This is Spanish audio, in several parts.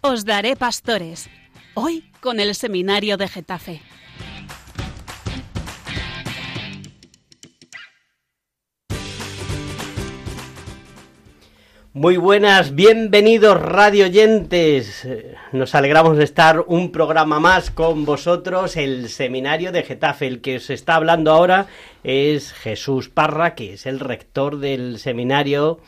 Os daré pastores. Hoy con el seminario de Getafe. Muy buenas, bienvenidos radio oyentes. Nos alegramos de estar un programa más con vosotros, el seminario de Getafe. El que os está hablando ahora es Jesús Parra, que es el rector del seminario,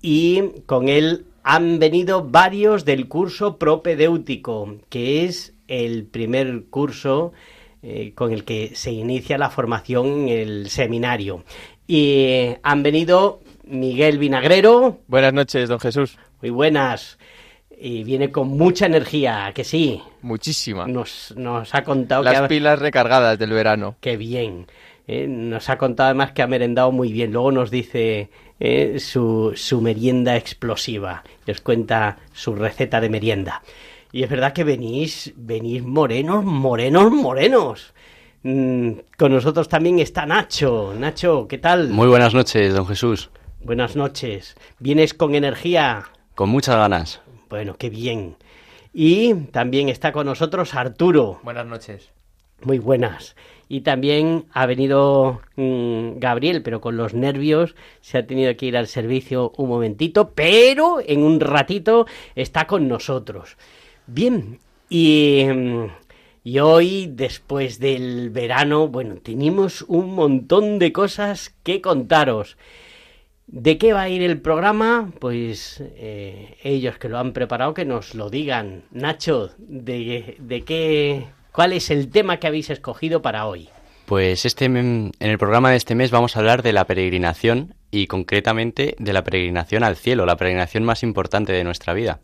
y con él han venido varios del curso propedéutico, que es el primer curso eh, con el que se inicia la formación en el seminario. Y han venido Miguel Vinagrero. Buenas noches, don Jesús. Muy buenas. Y viene con mucha energía, que sí. Muchísima. Nos, nos ha contado Las que... pilas recargadas del verano. Qué bien. Eh, nos ha contado además que ha merendado muy bien. Luego nos dice eh, su, su merienda explosiva. Y os cuenta su receta de merienda. Y es verdad que venís, venís morenos, morenos, morenos. Mm, con nosotros también está Nacho. Nacho, ¿qué tal? Muy buenas noches, don Jesús. Buenas noches. ¿Vienes con energía? Con muchas ganas. Bueno, qué bien. Y también está con nosotros Arturo. Buenas noches. Muy buenas. Y también ha venido mm, Gabriel, pero con los nervios se ha tenido que ir al servicio un momentito, pero en un ratito está con nosotros. Bien, y, mm, y hoy, después del verano, bueno, tenemos un montón de cosas que contaros. ¿De qué va a ir el programa? Pues eh, ellos que lo han preparado que nos lo digan. Nacho, ¿de, de qué, cuál es el tema que habéis escogido para hoy? Pues este en el programa de este mes vamos a hablar de la peregrinación y concretamente de la peregrinación al cielo, la peregrinación más importante de nuestra vida.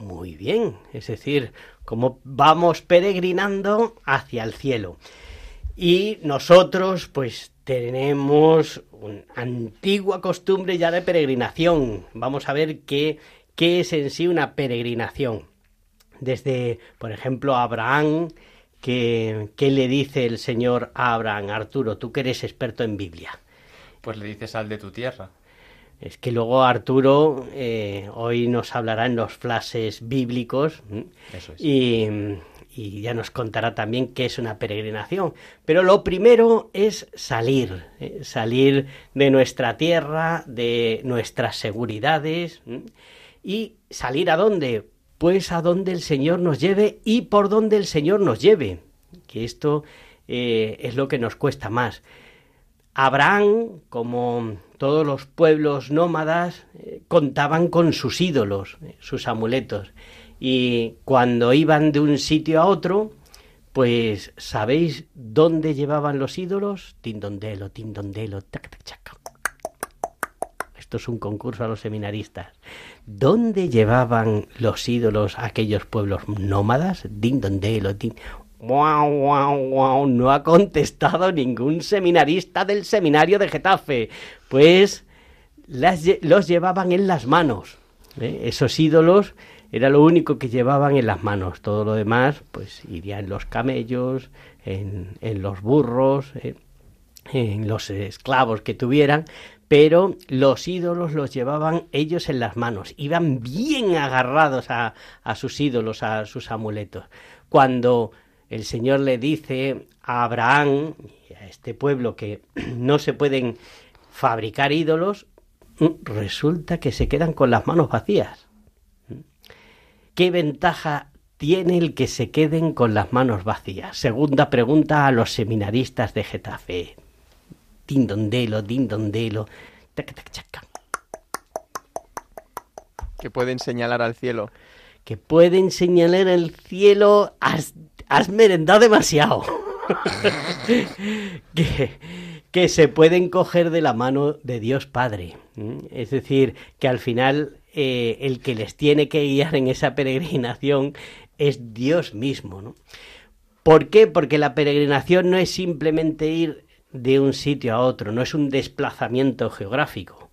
Muy bien, es decir, cómo vamos peregrinando hacia el cielo. Y nosotros, pues tenemos una antigua costumbre ya de peregrinación. Vamos a ver qué, qué es en sí una peregrinación. Desde, por ejemplo, Abraham, que, ¿qué le dice el Señor a Abraham? Arturo, tú que eres experto en Biblia. Pues le dices sal de tu tierra. Es que luego Arturo eh, hoy nos hablará en los flashes bíblicos. Eso es. y, y ya nos contará también qué es una peregrinación. Pero lo primero es salir, ¿eh? salir de nuestra tierra, de nuestras seguridades y salir a dónde? Pues a donde el Señor nos lleve y por donde el Señor nos lleve. Que esto eh, es lo que nos cuesta más. Abraham, como todos los pueblos nómadas, eh, contaban con sus ídolos, eh, sus amuletos. Y cuando iban de un sitio a otro, pues ¿sabéis dónde llevaban los ídolos? Tindondelo, tindondelo, tac, tac. Esto es un concurso a los seminaristas. ¿Dónde llevaban los ídolos aquellos pueblos nómadas? Dindondelo, tin... Guau, guau, guau, no ha contestado ningún seminarista del seminario de Getafe. Pues los llevaban en las manos. ¿eh? Esos ídolos era lo único que llevaban en las manos. Todo lo demás, pues iría en los camellos, en, en los burros, ¿eh? en los esclavos que tuvieran, pero los ídolos los llevaban ellos en las manos, iban bien agarrados a, sus ídolos, a sus amuletos. Cuando el Señor le dice a Abraham y a este pueblo que no se pueden fabricar ídolos, resulta que se quedan con las manos vacías. ¿Qué ventaja tiene el que se queden con las manos vacías? Segunda pregunta a los seminaristas de Getafe. Dindondelo, dindondelo. tac, tac, chaca. Que pueden señalar al cielo. Que pueden señalar el cielo. Has, has merendado demasiado. que, que se pueden coger de la mano de Dios Padre. Es decir, que al final eh, el que les tiene que guiar en esa peregrinación es Dios mismo. ¿no? ¿Por qué? Porque la peregrinación no es simplemente ir de un sitio a otro, no es un desplazamiento geográfico,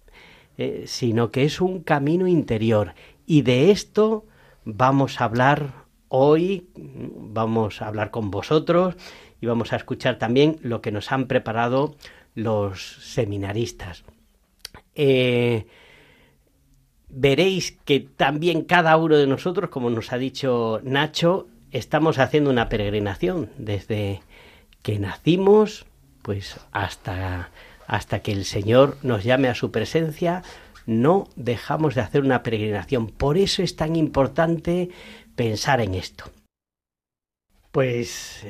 eh, sino que es un camino interior. Y de esto vamos a hablar hoy, vamos a hablar con vosotros y vamos a escuchar también lo que nos han preparado los seminaristas. Eh, veréis que también cada uno de nosotros, como nos ha dicho Nacho, estamos haciendo una peregrinación desde que nacimos, pues hasta, hasta que el Señor nos llame a su presencia, no dejamos de hacer una peregrinación. Por eso es tan importante pensar en esto. Pues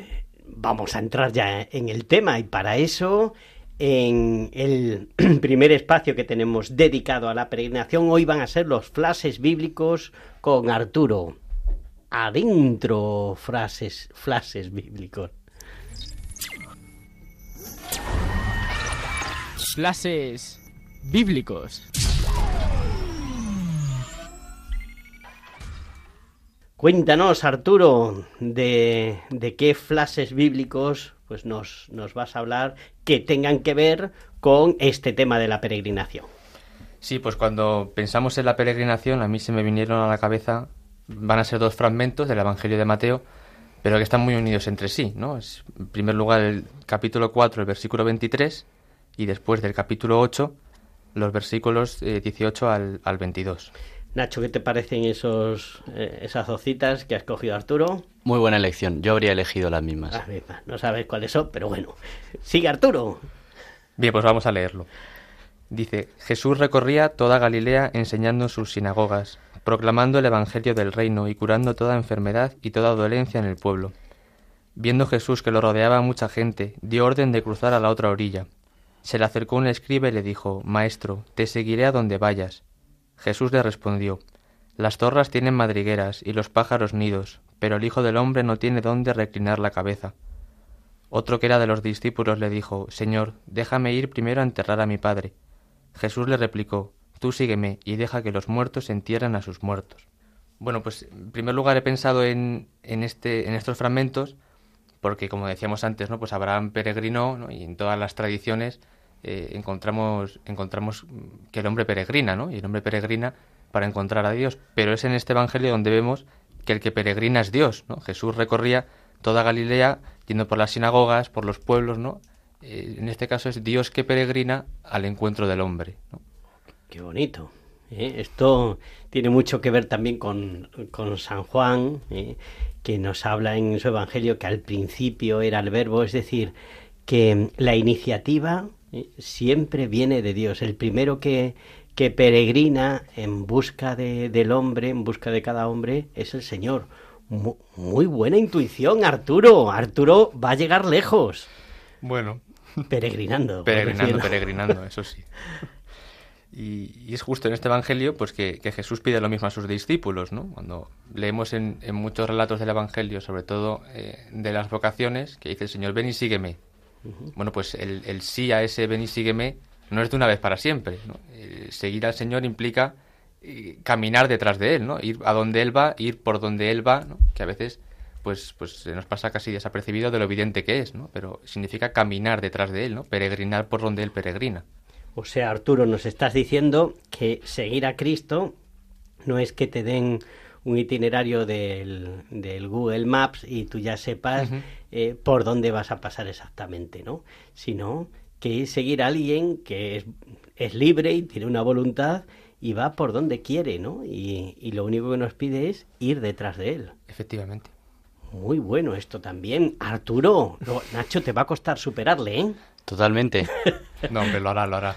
vamos a entrar ya en el tema y para eso en el primer espacio que tenemos dedicado a la peregrinación hoy van a ser los flashes bíblicos con Arturo. Adentro frases, flashes bíblicos. Flashes bíblicos. Cuéntanos, Arturo, de, de qué flashes bíblicos pues nos, nos vas a hablar que tengan que ver con este tema de la peregrinación. Sí, pues cuando pensamos en la peregrinación, a mí se me vinieron a la cabeza, van a ser dos fragmentos del Evangelio de Mateo, pero que están muy unidos entre sí, ¿no? Es, en primer lugar, el capítulo 4, el versículo 23, y después del capítulo 8, los versículos 18 eh, al, al 22. Nacho, ¿qué te parecen esos, eh, esas ocitas que ha escogido Arturo? Muy buena elección. Yo habría elegido las mismas. Las mismas. No sabes cuáles son, pero bueno. Sigue Arturo. Bien, pues vamos a leerlo. Dice, Jesús recorría toda Galilea enseñando en sus sinagogas, proclamando el Evangelio del reino y curando toda enfermedad y toda dolencia en el pueblo. Viendo Jesús que lo rodeaba mucha gente, dio orden de cruzar a la otra orilla. Se le acercó un escriba y le dijo, Maestro, te seguiré a donde vayas. Jesús le respondió, Las torras tienen madrigueras y los pájaros nidos, pero el Hijo del hombre no tiene dónde reclinar la cabeza. Otro que era de los discípulos le dijo, Señor, déjame ir primero a enterrar a mi padre. Jesús le replicó, Tú sígueme y deja que los muertos entierren a sus muertos. Bueno, pues en primer lugar he pensado en, en, este, en estos fragmentos porque, como decíamos antes, ¿no? pues Abraham peregrinó y en todas las tradiciones eh, encontramos, encontramos que el hombre peregrina, ¿no? Y el hombre peregrina para encontrar a Dios. Pero es en este Evangelio donde vemos que el que peregrina es Dios, ¿no? Jesús recorría toda Galilea yendo por las sinagogas, por los pueblos, ¿no? Eh, en este caso es Dios que peregrina al encuentro del hombre, ¿no? Qué bonito. ¿eh? Esto tiene mucho que ver también con, con San Juan, que nos habla en su Evangelio que al principio era el verbo, es decir, que la iniciativa ¿eh? siempre viene de Dios. El primero que, que peregrina en busca de, del hombre, en busca de cada hombre, es el Señor. Muy, muy buena intuición, Arturo. Arturo va a llegar lejos. Bueno. Peregrinando. peregrinando, peregrinando, eso sí. Y, y, es justo en este Evangelio pues que, que, Jesús pide lo mismo a sus discípulos, ¿no? Cuando leemos en, en muchos relatos del Evangelio, sobre todo eh, de las vocaciones, que dice el Señor, ven y sígueme. Bueno, pues el, el, sí a ese ven y sígueme no es de una vez para siempre. ¿no? Seguir al Señor implica eh, caminar detrás de Él, ¿no? Ir a donde Él va, ir por donde Él va, ¿no? que a veces pues, pues se nos pasa casi desapercibido de lo evidente que es, ¿no? pero significa caminar detrás de Él, ¿no? peregrinar por donde Él peregrina. O sea, Arturo, nos estás diciendo que seguir a Cristo no es que te den un itinerario del, del, Google Maps y tú ya sepas uh -huh. eh, por dónde vas a pasar exactamente, ¿no? Sino que es seguir a alguien que es, es, libre y tiene una voluntad y va por donde quiere, ¿no? Y, y lo único que nos pide es ir detrás de él. Efectivamente. Muy bueno esto también. Arturo, lo, Nacho, te va a costar superarle, ¿eh? Totalmente. no, hombre, lo hará, lo hará.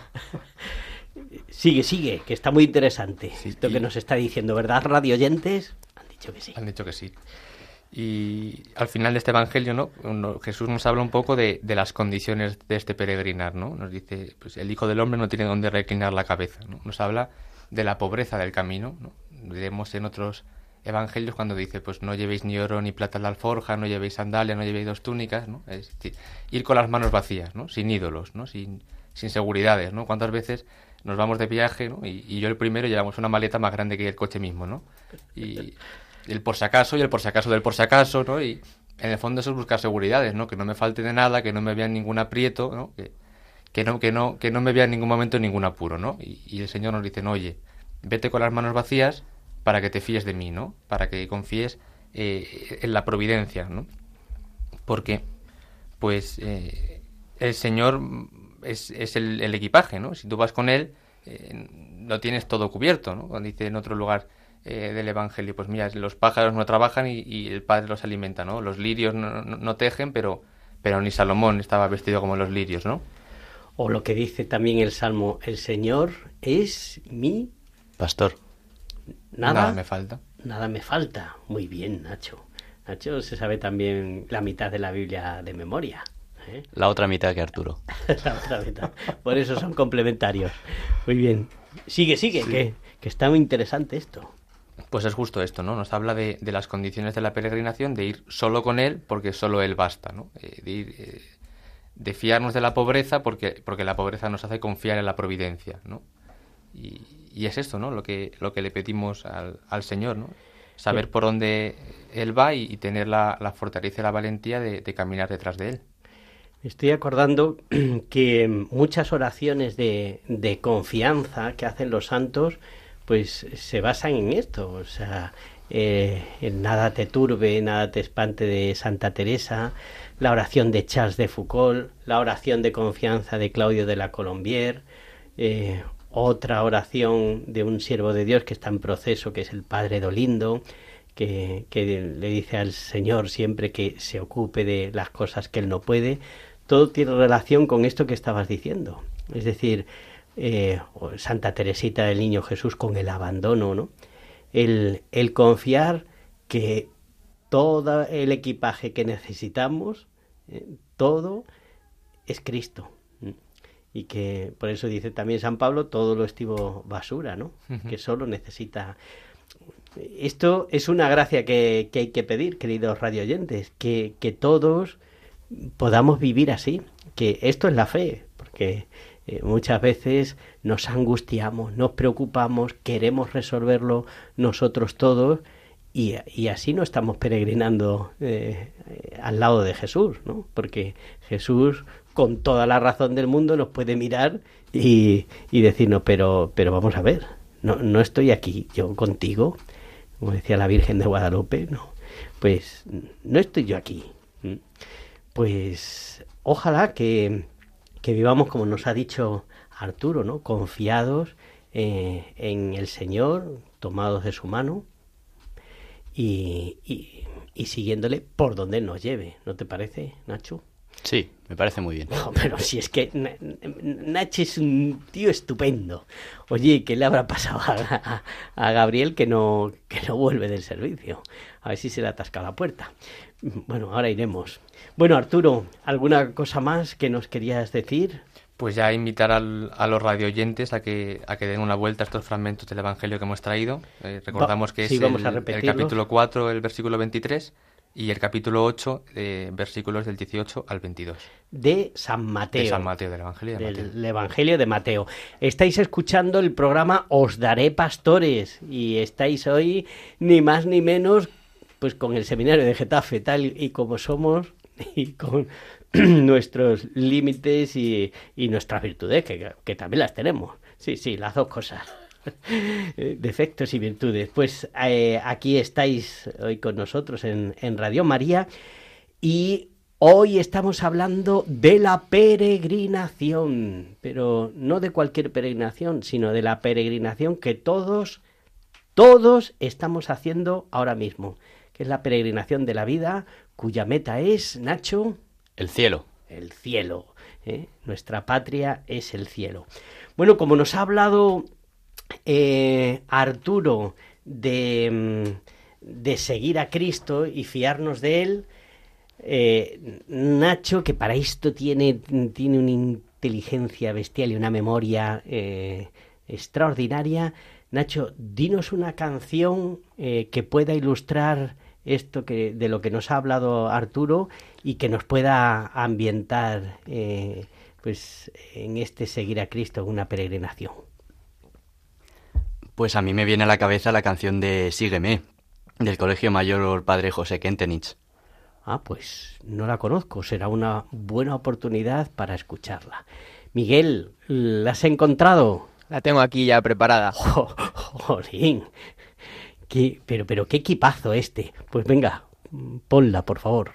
Sigue, sigue, que está muy interesante sí, esto y... que nos está diciendo, ¿verdad, radio oyentes? Han dicho que sí. Han dicho que sí. Y al final de este Evangelio, ¿no? Jesús nos habla un poco de, de, las condiciones de este peregrinar, ¿no? Nos dice, pues el Hijo del Hombre no tiene dónde reclinar la cabeza, ¿no? Nos habla de la pobreza del camino, ¿no? Vemos en otros evangelios cuando dice, pues no llevéis ni oro ni plata en la alforja, no llevéis sandalia, no llevéis dos túnicas, ¿no? Es decir, ir con las manos vacías, ¿no? Sin ídolos, ¿no? Sin, sin seguridades, ¿no? ¿Cuántas veces nos vamos de viaje, ¿no? Y, y, yo el primero llevamos una maleta más grande que el coche mismo, ¿no? Y el por si acaso y el por si acaso del por si acaso, ¿no? Y en el fondo eso es buscar seguridades, ¿no? Que no me falte de nada, que no me vean ningún aprieto, ¿no? Que, que no, que no, que no me vea en ningún momento en ningún apuro, ¿no? Y, y el Señor nos dice, no, oye, vete con las manos vacías para que te fíes de mí, ¿no? Para que confíes eh, en la providencia, ¿no? Porque, pues, eh, el Señor es, es el, el, equipaje, ¿no? Si tú vas con Él, eh, lo tienes todo cubierto, ¿no? Cuando dice en otro lugar eh, del Evangelio, pues mira, los pájaros no trabajan y, el Padre los alimenta, ¿no? Los lirios no, tejen, pero, pero ni Salomón estaba vestido como los lirios, ¿no? O lo que dice también el Salmo, el Señor es mi pastor. Nada, me falta. Nada me falta. Muy bien, Nacho. Nacho se sabe también la mitad de la Biblia de memoria. ¿eh? La otra mitad que Arturo. la otra mitad. Por eso son complementarios. Muy bien. Sigue, sigue, que, que está muy interesante esto. Pues es justo esto, ¿no? Nos habla de, las condiciones de la peregrinación, de ir solo con Él porque solo Él basta, ¿no? Eh, de, ir, eh, de fiarnos de la pobreza porque, porque la pobreza nos hace confiar en la providencia, ¿no? Y, es esto, ¿no? Lo que, lo que le pedimos al, al Señor, ¿no? Saber por dónde Él va y, tener la, la, fortaleza y la valentía de, de caminar detrás de Él. Estoy acordando que muchas oraciones de, de confianza que hacen los santos pues se basan en esto, o sea, eh, en Nada te turbe, nada te espante de Santa Teresa, la oración de Charles de Foucault, la oración de confianza de Claudio de la Colombier, eh, otra oración de un siervo de Dios que está en proceso, que es el Padre Dolindo, que, que le dice al Señor siempre que se ocupe de las cosas que él no puede. Todo tiene relación con esto que estabas diciendo. Es decir, eh, Santa Teresita del Niño Jesús con el abandono, ¿no? El, el confiar que todo el equipaje que necesitamos, eh, todo es Cristo. Y que por eso dice también San Pablo, todo lo estivo basura, ¿no? Que solo necesita... Esto es una gracia que, que hay que pedir, queridos radioyentes, que, que todos podamos vivir así, que esto es la fe, porque eh, muchas veces nos angustiamos, nos preocupamos, queremos resolverlo nosotros todos y, así no estamos peregrinando eh, al lado de Jesús, ¿no? Porque Jesús, con toda la razón del mundo, nos puede mirar y, y decirnos, pero, pero vamos a ver, no, no estoy aquí yo contigo, como decía la Virgen de Guadalupe, no, pues no estoy yo aquí. Pues ojalá que, que vivamos como nos ha dicho Arturo, ¿no? Confiados eh, en el Señor, tomados de su mano y, y, siguiéndole por donde nos lleve, ¿no te parece, Nacho? Sí, me parece muy bien. pero si es que Nacho es un tío estupendo. Oye, ¿qué le habrá pasado a, a, Gabriel que no, que no vuelve del servicio? A ver si se le atasca la puerta. Bueno, ahora iremos. Bueno, Arturo, ¿alguna cosa más que nos querías decir? Pues ya invitar al, a los radioyentes a que, a que den una vuelta a estos fragmentos del Evangelio que hemos traído. Eh, recordamos que es el, el, capítulo 4, el versículo 23, y el capítulo 8, de versículos del 18 al 22. De San Mateo. De San Mateo, del Evangelio de Mateo. Del Evangelio de Mateo. Estáis escuchando el programa Os Daré Pastores y estáis hoy ni más ni menos pues con el seminario de Getafe tal y como somos y con nuestros límites y, y nuestras virtudes, que, que, también las tenemos. Sí, sí, las dos cosas. Defectos y virtudes. Pues eh, aquí estáis hoy con nosotros en, en Radio María y Hoy estamos hablando de la peregrinación, pero no de cualquier peregrinación, sino de la peregrinación que todos, todos estamos haciendo ahora mismo que es la peregrinación de la vida, cuya meta es, Nacho. El cielo. El cielo. ¿eh? Nuestra patria es el cielo. Bueno, como nos ha hablado eh, Arturo de, mm, de, seguir a Cristo y fiarnos de él, eh, Nacho, que para esto tiene, tiene una inteligencia bestial y una memoria extraordinaria, Nacho, dinos una canción que pueda ilustrar esto que de lo que nos ha hablado Arturo y que nos pueda ambientar eh, pues en este seguir a Cristo una peregrinación. Pues a mí me viene a la cabeza la canción de Sígueme del Colegio Mayor Padre José Kentenich. Ah, pues no la conozco, será una buena oportunidad para escucharla. Miguel, ¿la has encontrado? La tengo aquí ya preparada. jolín, pero, pero qué equipazo este. Pues venga, ponla, por favor.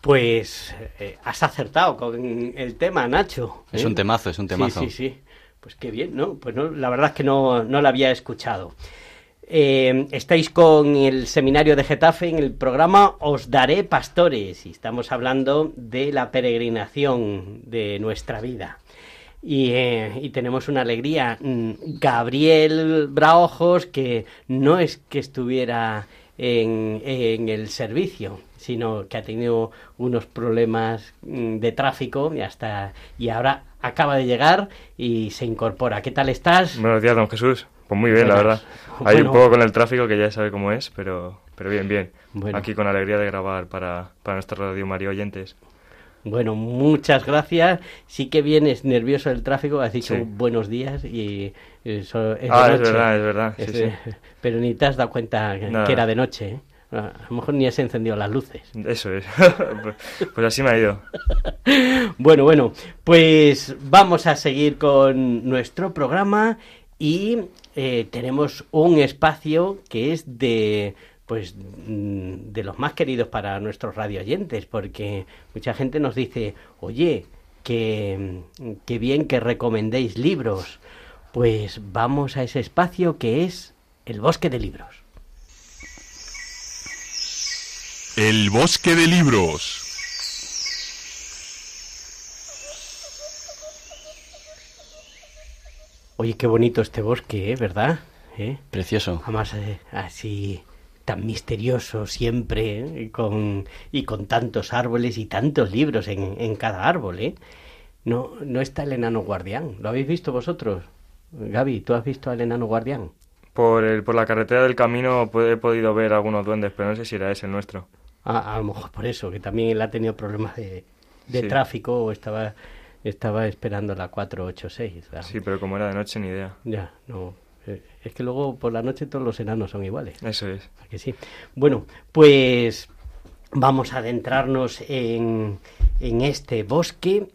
Pues eh, has acertado con el tema, Nacho. Es un ¿eh? temazo, es un temazo. Sí, sí, sí. Pues qué bien, ¿no? Pues no, la verdad es que no, no la había escuchado. Eh, estáis con el seminario de Getafe en el programa Os Daré Pastores y estamos hablando de la peregrinación de nuestra vida. Y, eh, tenemos una alegría. Mm, Gabriel Braojos, que no es que estuviera en, en, el servicio, sino que ha tenido unos problemas mm, de tráfico y hasta y ahora acaba de llegar y se incorpora. ¿Qué tal estás? Buenos días, don Jesús. Pues muy bien, la verdad. Hay un poco con el tráfico que ya sabe cómo es, pero, pero bien, bien. Bueno. Aquí con alegría de grabar para, para nuestro Radio María oyentes. Bueno, muchas gracias. Sí que vienes nervioso del tráfico, has dicho sí. buenos días y eso es Ah, de es noche. verdad, es verdad. Sí, Es sí. de- Pero ni te has dado cuenta Nada. que era de noche. ¿eh? A lo mejor ni has encendido las luces. Eso es. pues así me ha ido. Bueno, bueno, pues vamos a seguir con nuestro programa y eh, tenemos un espacio que es de pues mm, de los más queridos para nuestros radioyentes, porque mucha gente nos dice, oye, que, que bien que recomendéis libros. Pues vamos a ese espacio que es el bosque de libros. El bosque de libros. Oye, qué bonito este bosque, ¿eh? ¿verdad? ¿Eh? Precioso. Además, eh, así tan misterioso siempre, ¿eh? y, con, y con tantos árboles y tantos libros en, en cada árbol, ¿eh? No, no está el enano guardián. ¿Lo habéis visto vosotros? Gaby, ¿tú has visto al enano guardián? Por, el, por la carretera del camino pu- he podido ver algunos duendes, pero no sé si era ese el nuestro. Ah, a lo mejor por eso, que también él ha tenido problemas de, de Sí. tráfico o estaba, estaba esperando la 486. la- Sí, pero como era de noche, ni idea. Ya, no. eh, Es que luego por la noche todos los enanos son iguales. Eso es. ¿A que sí? Bueno, pues vamos a adentrarnos en, en este bosque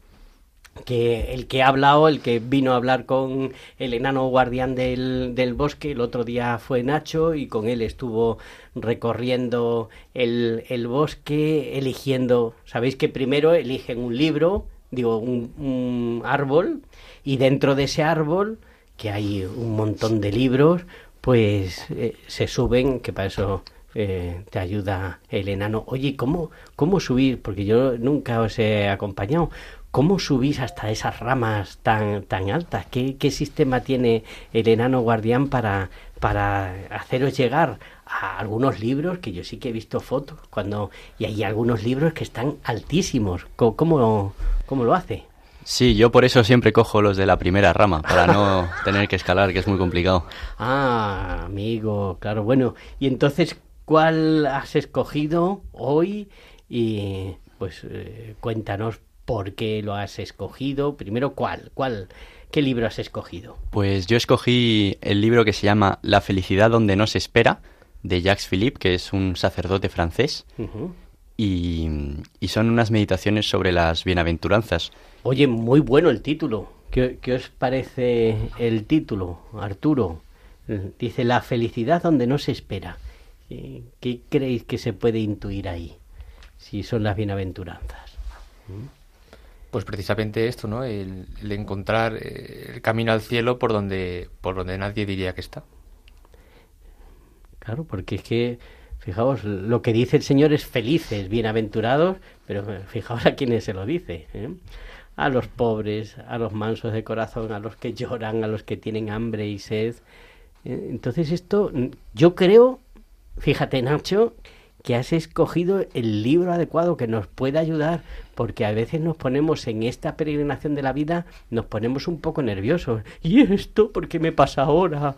que el que ha hablado, el que vino a hablar con el enano guardián del, del bosque, el otro día fue Nacho y con él estuvo recorriendo el, el bosque, eligiendo, sabéis que primero eligen un libro, digo, un, un árbol, y dentro de ese árbol, que hay un montón de libros, pues eh, se suben, que para eso eh, te ayuda el enano. Oye, ¿cómo, ¿cómo subir? Porque yo nunca os he acompañado. ¿Cómo subís hasta esas ramas tan, tan altas? ¿Qué, qué sistema tiene el enano guardián para, para haceros llegar a algunos libros que yo sí que he visto fotos cuando y hay algunos libros que están altísimos? ¿Cómo, cómo, cómo lo hace? Sí, yo por eso siempre cojo los de la primera rama, para no tener que escalar, que es muy complicado. Ah, amigo, claro, bueno. Y entonces, ¿cuál has escogido hoy? Y pues eh, cuéntanos por qué lo has escogido. Primero, ¿cuál? ¿Cuál? ¿Qué libro has escogido? Pues yo escogí el libro que se llama La felicidad donde no se espera, de Jacques Philippe, que es un sacerdote francés, y, y son unas meditaciones sobre las bienaventuranzas. Oye, muy bueno el título. ¿Qué, qué os parece el título, Arturo? Dice La felicidad donde no se espera. ¿Qué creéis que se puede intuir ahí? Si son las bienaventuranzas. Pues precisamente esto, ¿no? El, encontrar eh, el camino al cielo por donde, por donde nadie diría que está. Claro, porque es que, fijaos, lo que dice el Señor es felices, bienaventurados, pero fijaos a quienes se lo dice. ¿eh? A los pobres, a los mansos de corazón, a los que lloran, a los que tienen hambre y sed. Eh, Entonces esto, yo creo, fíjate Nacho, que has escogido el libro adecuado que nos puede ayudar, porque a veces nos ponemos en esta peregrinación de la vida, nos ponemos un poco nerviosos. ¿Y esto por qué me pasa ahora?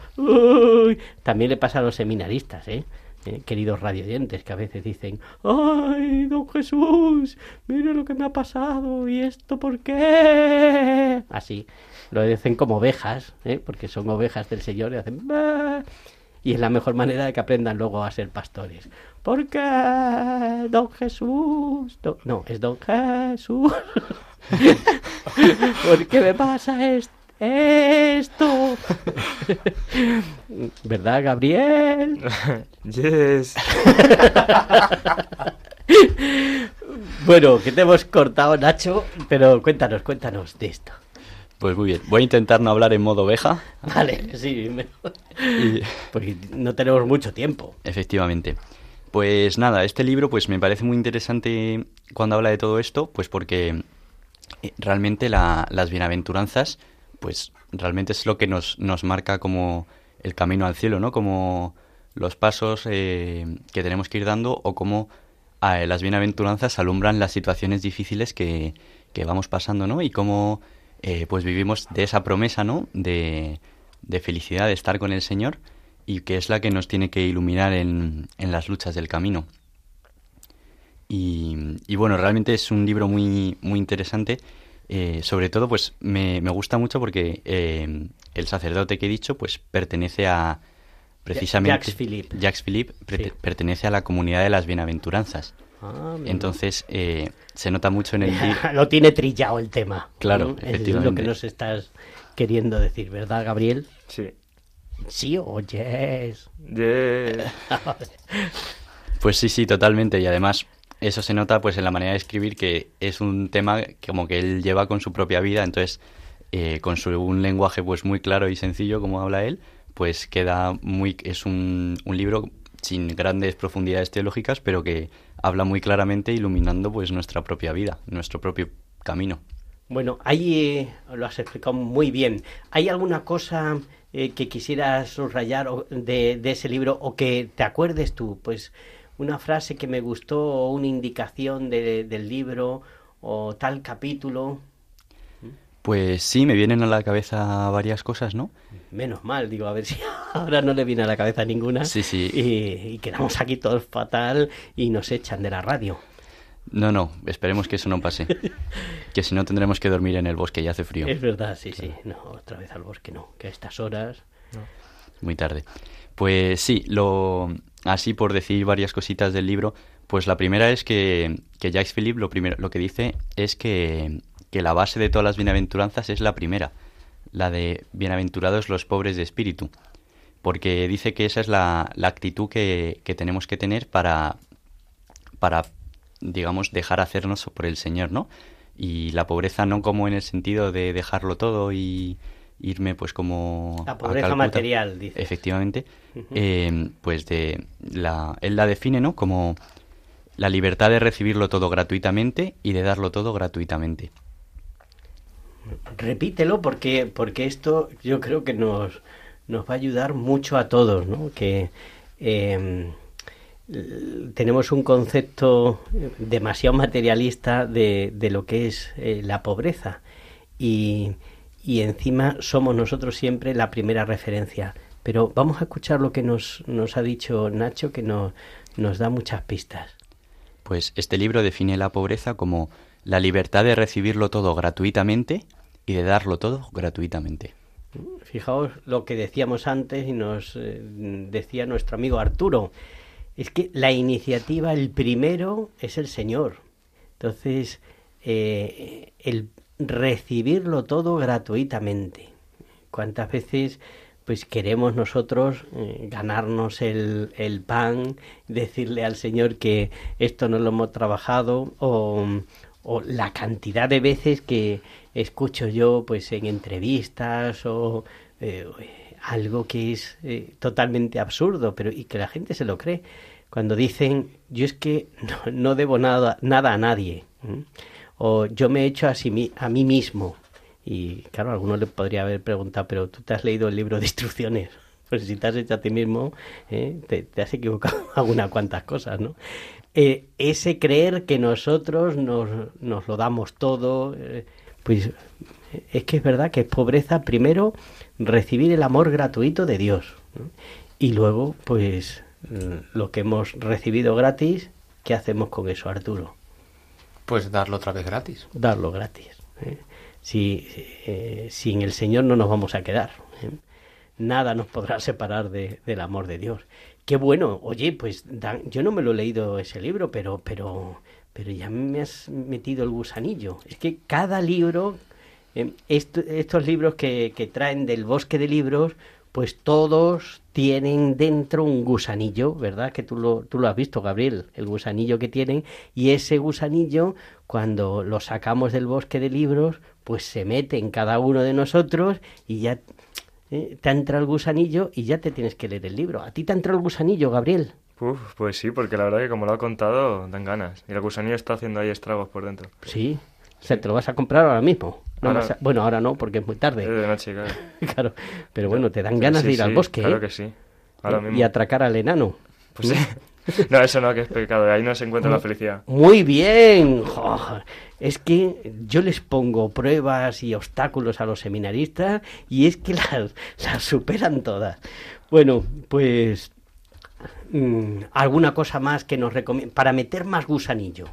También le pasa a los seminaristas, ¿eh? Eh, queridos radioyentes, que a veces dicen, ¡ay, don Jesús! Mire lo que me ha pasado, ¿y esto por qué? Así, lo dicen como ovejas, ¿eh? porque son ovejas del Señor y hacen... "Bah". Y es la mejor manera de que aprendan luego a ser pastores. ¿Por qué, don Jesús? No, es don Jesús. ¿Por qué me pasa es- esto? ¿Verdad, Gabriel? Yes. Bueno, que te hemos cortado, Nacho, pero cuéntanos, cuéntanos de esto. Pues muy bien. Voy a intentar no hablar en modo oveja. Vale, sí. Porque no tenemos mucho tiempo. Efectivamente. Pues nada, este libro pues me parece muy interesante cuando habla de todo esto, pues porque eh, realmente las bienaventuranzas, pues realmente es lo que nos, nos marca como el camino al cielo, ¿no? Como los pasos eh, que tenemos que ir dando o cómo eh, las bienaventuranzas alumbran las situaciones difíciles que, que vamos pasando, ¿no? Y cómo eh, pues vivimos de esa promesa, ¿no? De, de, felicidad, de estar con el Señor y que es la que nos tiene que iluminar en, en las luchas del camino. Y, y, bueno, realmente es un libro muy, muy interesante. sobre todo, pues me, me, gusta mucho porque el sacerdote que he dicho, pues pertenece a, precisamente Jacques Philippe, Jacques Philippe pertenece a la comunidad de las bienaventuranzas. Ah, Entonces eh, se nota mucho en el Lo tiene trillado el tema. Claro, efectivamente. Es lo que nos estás queriendo decir, ¿verdad, Gabriel? Sí. Sí o yes. Yes. pues sí, sí, totalmente. Y además eso se nota pues en la manera de escribir que es un tema como que él lleva con su propia vida, entonces eh, con su un lenguaje pues muy claro y sencillo como habla él, pues queda muy es un, un libro sin grandes profundidades teológicas, pero que habla muy claramente iluminando pues nuestra propia vida, nuestro propio camino. Bueno, ahí eh, lo has explicado muy bien. ¿Hay alguna cosa eh, que quisieras subrayar de, de, ese libro o que te acuerdes tú? Pues una frase que me gustó o una indicación de, del libro o tal capítulo. Pues sí, me vienen a la cabeza varias cosas, ¿no? Menos mal, digo, a ver si ahora no le viene a la cabeza ninguna. Sí, sí. Y, quedamos aquí todos fatal y nos echan de la radio. No, no, esperemos que eso no pase. que si no tendremos que dormir en el bosque y hace frío. Es verdad, sí, sí. No, otra vez al bosque no, que a estas horas. No. Muy tarde. Pues sí, lo así por decir varias cositas del libro, pues la primera es que, que Jacques Philippe lo primero lo que dice es que que la base de todas las bienaventuranzas es la primera, la de bienaventurados los pobres de espíritu, porque dice que esa es la, la actitud que, que, tenemos que tener para, para, digamos, dejar hacernos por el Señor, ¿no? Y la pobreza no como en el sentido de dejarlo todo y irme pues como... La pobreza material, dice. Efectivamente, eh, pues de la, él la define, ¿no? Como la libertad de recibirlo todo gratuitamente y de darlo todo gratuitamente repítelo porque, porque esto yo creo que nos, nos va a ayudar mucho a todos, ¿no? Que em, tenemos un concepto demasiado materialista de, de lo que es eh, la pobreza y, y, encima somos nosotros siempre la primera referencia. Pero vamos a escuchar lo que nos, nos ha dicho Nacho, que nos, nos da muchas pistas. Pues este libro define la pobreza como la libertad de recibirlo todo gratuitamente y de darlo todo gratuitamente. Fijaos lo que decíamos antes y nos eh, decía nuestro amigo Arturo. Es que la iniciativa, el primero, es el Señor. Entonces, eh, el recibirlo todo gratuitamente. ¿Cuántas veces pues queremos nosotros eh, ganarnos el, el, pan, decirle al Señor que esto no lo hemos trabajado o, o la cantidad de veces que escucho yo pues en entrevistas o eh, algo que es eh, totalmente absurdo pero y que la gente se lo cree. Cuando dicen yo es que no, debo nada nada a nadie o yo me he hecho a, a mí mismo y claro alguno le podría haber preguntado pero tú te has leído el libro de instrucciones pues si te has hecho a ti mismo ¿eh? te, has equivocado algunas cuantas cosas no ese creer que nosotros nos, nos lo damos todo, pues es que es verdad que es pobreza primero recibir el amor gratuito de Dios y luego pues mm, lo que hemos recibido gratis, ¿qué hacemos con eso, Arturo? Pues darlo otra vez gratis. Darlo gratis. ¿eh? Si, eh, sin el Señor no nos vamos a quedar. ¿eh? Nada nos podrá separar de, del amor de Dios qué bueno, oye, pues yo no me lo he leído ese libro, pero, pero, pero ya me has metido el gusanillo. Es que cada libro, eh, estos libros que, que traen del bosque de libros, pues todos tienen dentro un gusanillo, ¿verdad? Que tú lo, tú lo has visto, Gabriel, el gusanillo que tienen, y ese gusanillo, cuando lo sacamos del bosque de libros, pues se mete en cada uno de nosotros y ya eh, te entra el gusanillo y ya te tienes que leer el libro. ¿A ti te entrado el gusanillo, Gabriel? Uf, pues sí, porque la verdad que como lo ha contado, dan ganas. Y el gusanillo está haciendo ahí estragos por dentro. Sí, o sea, te lo vas a comprar ahora mismo. Bueno, ahora no, porque es muy tarde. Es de noche, claro. claro. Pero bueno, te dan ganas de ir al bosque. Claro ¿eh? que sí. Ahora mismo. Y atracar al enano. Pues sí. No, eso no, que es pecado. Ahí no se encuentra la felicidad. Muy bien. es que yo les pongo pruebas y obstáculos a los seminaristas y es que las, las superan todas. Bueno, pues mm, alguna cosa más que nos recomienda para meter más gusanillo.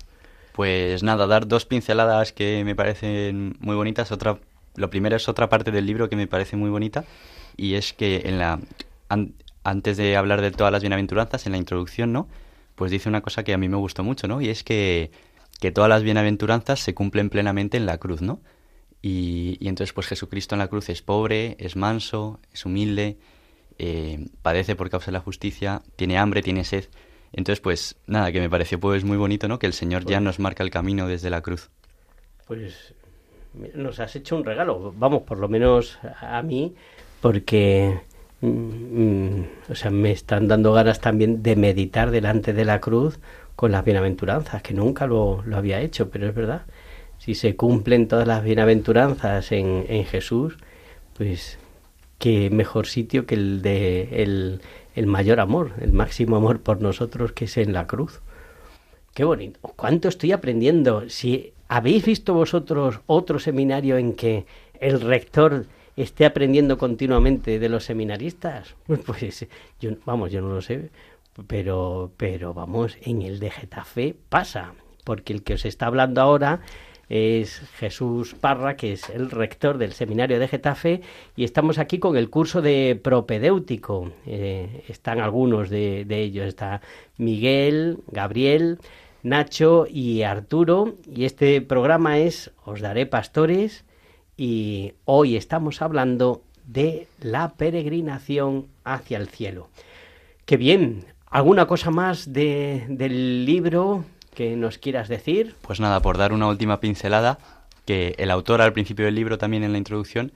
Pues nada, dar dos pinceladas que me parecen muy bonitas. Otra, lo primero es otra parte del libro que me parece muy bonita y es que en la antes de hablar de todas las bienaventuranzas, en la introducción, ¿no? Pues dice una cosa que a mí me gustó mucho, ¿no? Y es que, que todas las bienaventuranzas se cumplen plenamente en la cruz, ¿no? Y, y, entonces, pues Jesucristo en la cruz es pobre, es manso, es humilde, eh, padece por causa de la justicia, tiene hambre, tiene sed. Entonces, pues nada, que me pareció pues muy bonito, ¿no? Que el Señor ya pues nos marca el camino desde la cruz. Pues nos has hecho un regalo, vamos, por lo menos a mí, porque mm, mm, o sea, me están dando ganas también de meditar delante de la cruz con las bienaventuranzas, que nunca lo, lo había hecho, pero es verdad. Si se cumplen todas las bienaventuranzas en, en Jesús, pues qué mejor sitio que el de el, el mayor amor, el máximo amor por nosotros que es en la cruz. Qué bonito. ¿Cuánto estoy aprendiendo? Si habéis visto vosotros otro seminario en que el rector esté aprendiendo continuamente de los seminaristas, pues yo vamos, yo no lo sé, pero pero vamos, en el de Getafe pasa, porque el que os está hablando ahora es Jesús Parra, que es el rector del seminario de Getafe, y estamos aquí con el curso de propedéutico. Eh, están algunos de, ellos, está Miguel, Gabriel, Nacho y Arturo, y este programa es Os daré pastores, y hoy estamos hablando de la peregrinación hacia el cielo. Qué bien, ¿alguna cosa más de, del libro? Que nos quieras decir. Pues nada, por dar una última pincelada, que el autor al principio del libro, también en la introducción,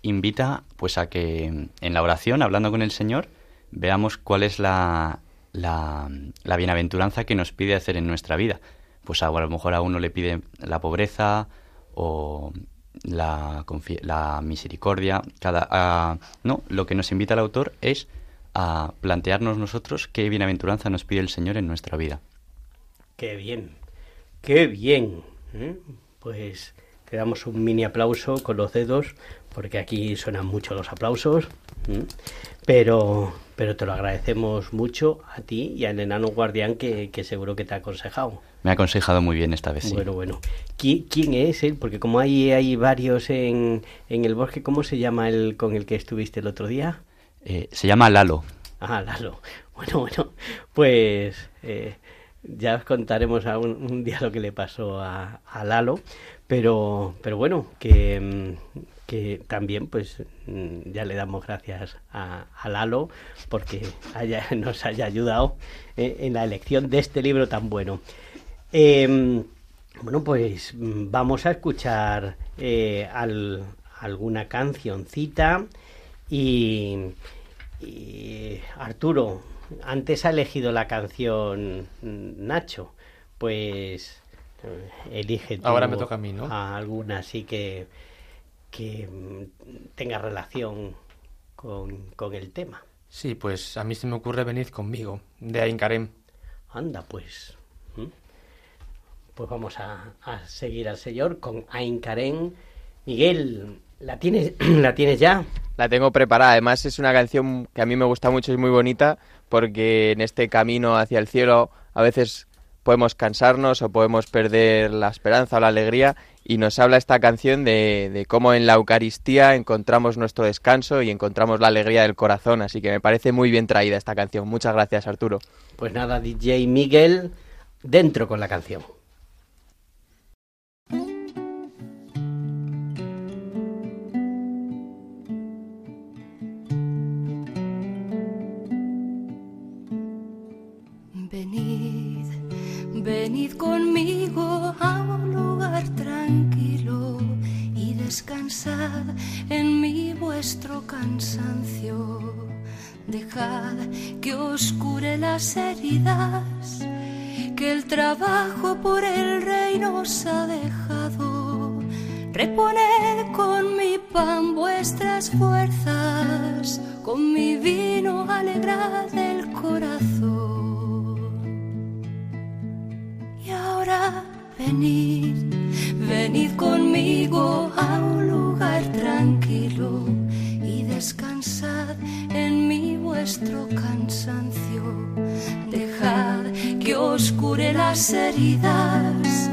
invita pues a que en la oración, hablando con el Señor, veamos cuál es la, la, bienaventuranza que nos pide hacer en nuestra vida. Pues a, lo mejor a uno le pide la pobreza o la, la misericordia. Cada, no, lo que nos invita el autor es a plantearnos nosotros qué bienaventuranza nos pide el Señor en nuestra vida. Qué bien, qué bien. ¿eh? Pues te damos un mini aplauso con los dedos, porque aquí suenan mucho los aplausos, ¿eh? pero, pero te lo agradecemos mucho a ti y al enano guardián que, seguro que te ha aconsejado. Me ha aconsejado muy bien esta vez, sí. Bueno, bueno. ¿Quién, es él? Porque como hay, hay varios en, en el bosque, ¿cómo se llama el con el que estuviste el otro día? Eh, se llama Lalo. Ah, Lalo. Bueno, bueno, pues... Eh, ya os contaremos un, día lo que le pasó a, Lalo, pero, pero bueno, que, que también pues mm, ya le damos gracias a, Lalo porque nos haya ayudado eh, en la elección de este libro tan bueno. Em, bueno, pues mm, vamos a escuchar eh, alguna cancioncita y Arturo, antes ha elegido la canción Nacho, pues elige tú Ahora me toca a mí, ¿no? alguna así que, que tenga relación con, el tema. Sí, pues a mí se me ocurre venir conmigo, de Aincarem. Anda, pues. Pues vamos a, seguir al señor con Aincarem. Miguel, ¿la tienes, ¿la tienes ya? La tengo preparada. Además es una canción que a mí me gusta mucho, es muy bonita porque en este camino hacia el cielo a veces podemos cansarnos o podemos perder la esperanza o la alegría y nos habla esta canción de, cómo en la Eucaristía encontramos nuestro descanso y encontramos la alegría del corazón, así que me parece muy bien traída esta canción. Muchas gracias Arturo. Pues nada, DJ Miguel, dentro con la canción. Venid conmigo a un lugar tranquilo y descansad en mi vuestro cansancio. Dejad que os cure las heridas que el trabajo por el reino os ha dejado. Reponed con mi pan vuestras fuerzas, con mi vino alegrad el corazón. Venid, venid conmigo a un lugar tranquilo y descansad en mi vuestro cansancio. Dejad que os cure las heridas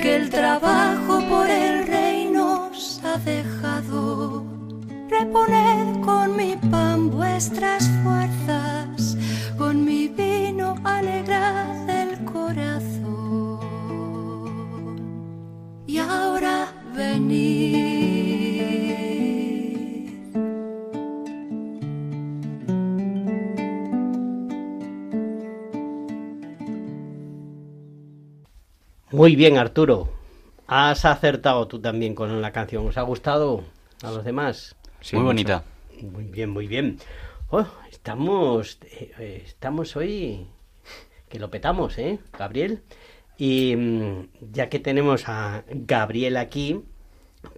que el trabajo por el reino os ha dejado. Reponed con mi pan vuestras fuerzas, ahora venid. Muy bien, Arturo. Has acertado tú también con la canción. ¿Os ha gustado a los demás? muy bonita. Muy bien, muy bien. Oh, estamos, eh, estamos hoy que lo petamos, ¿eh, Gabriel? Y mm, ya que tenemos a Gabriel aquí,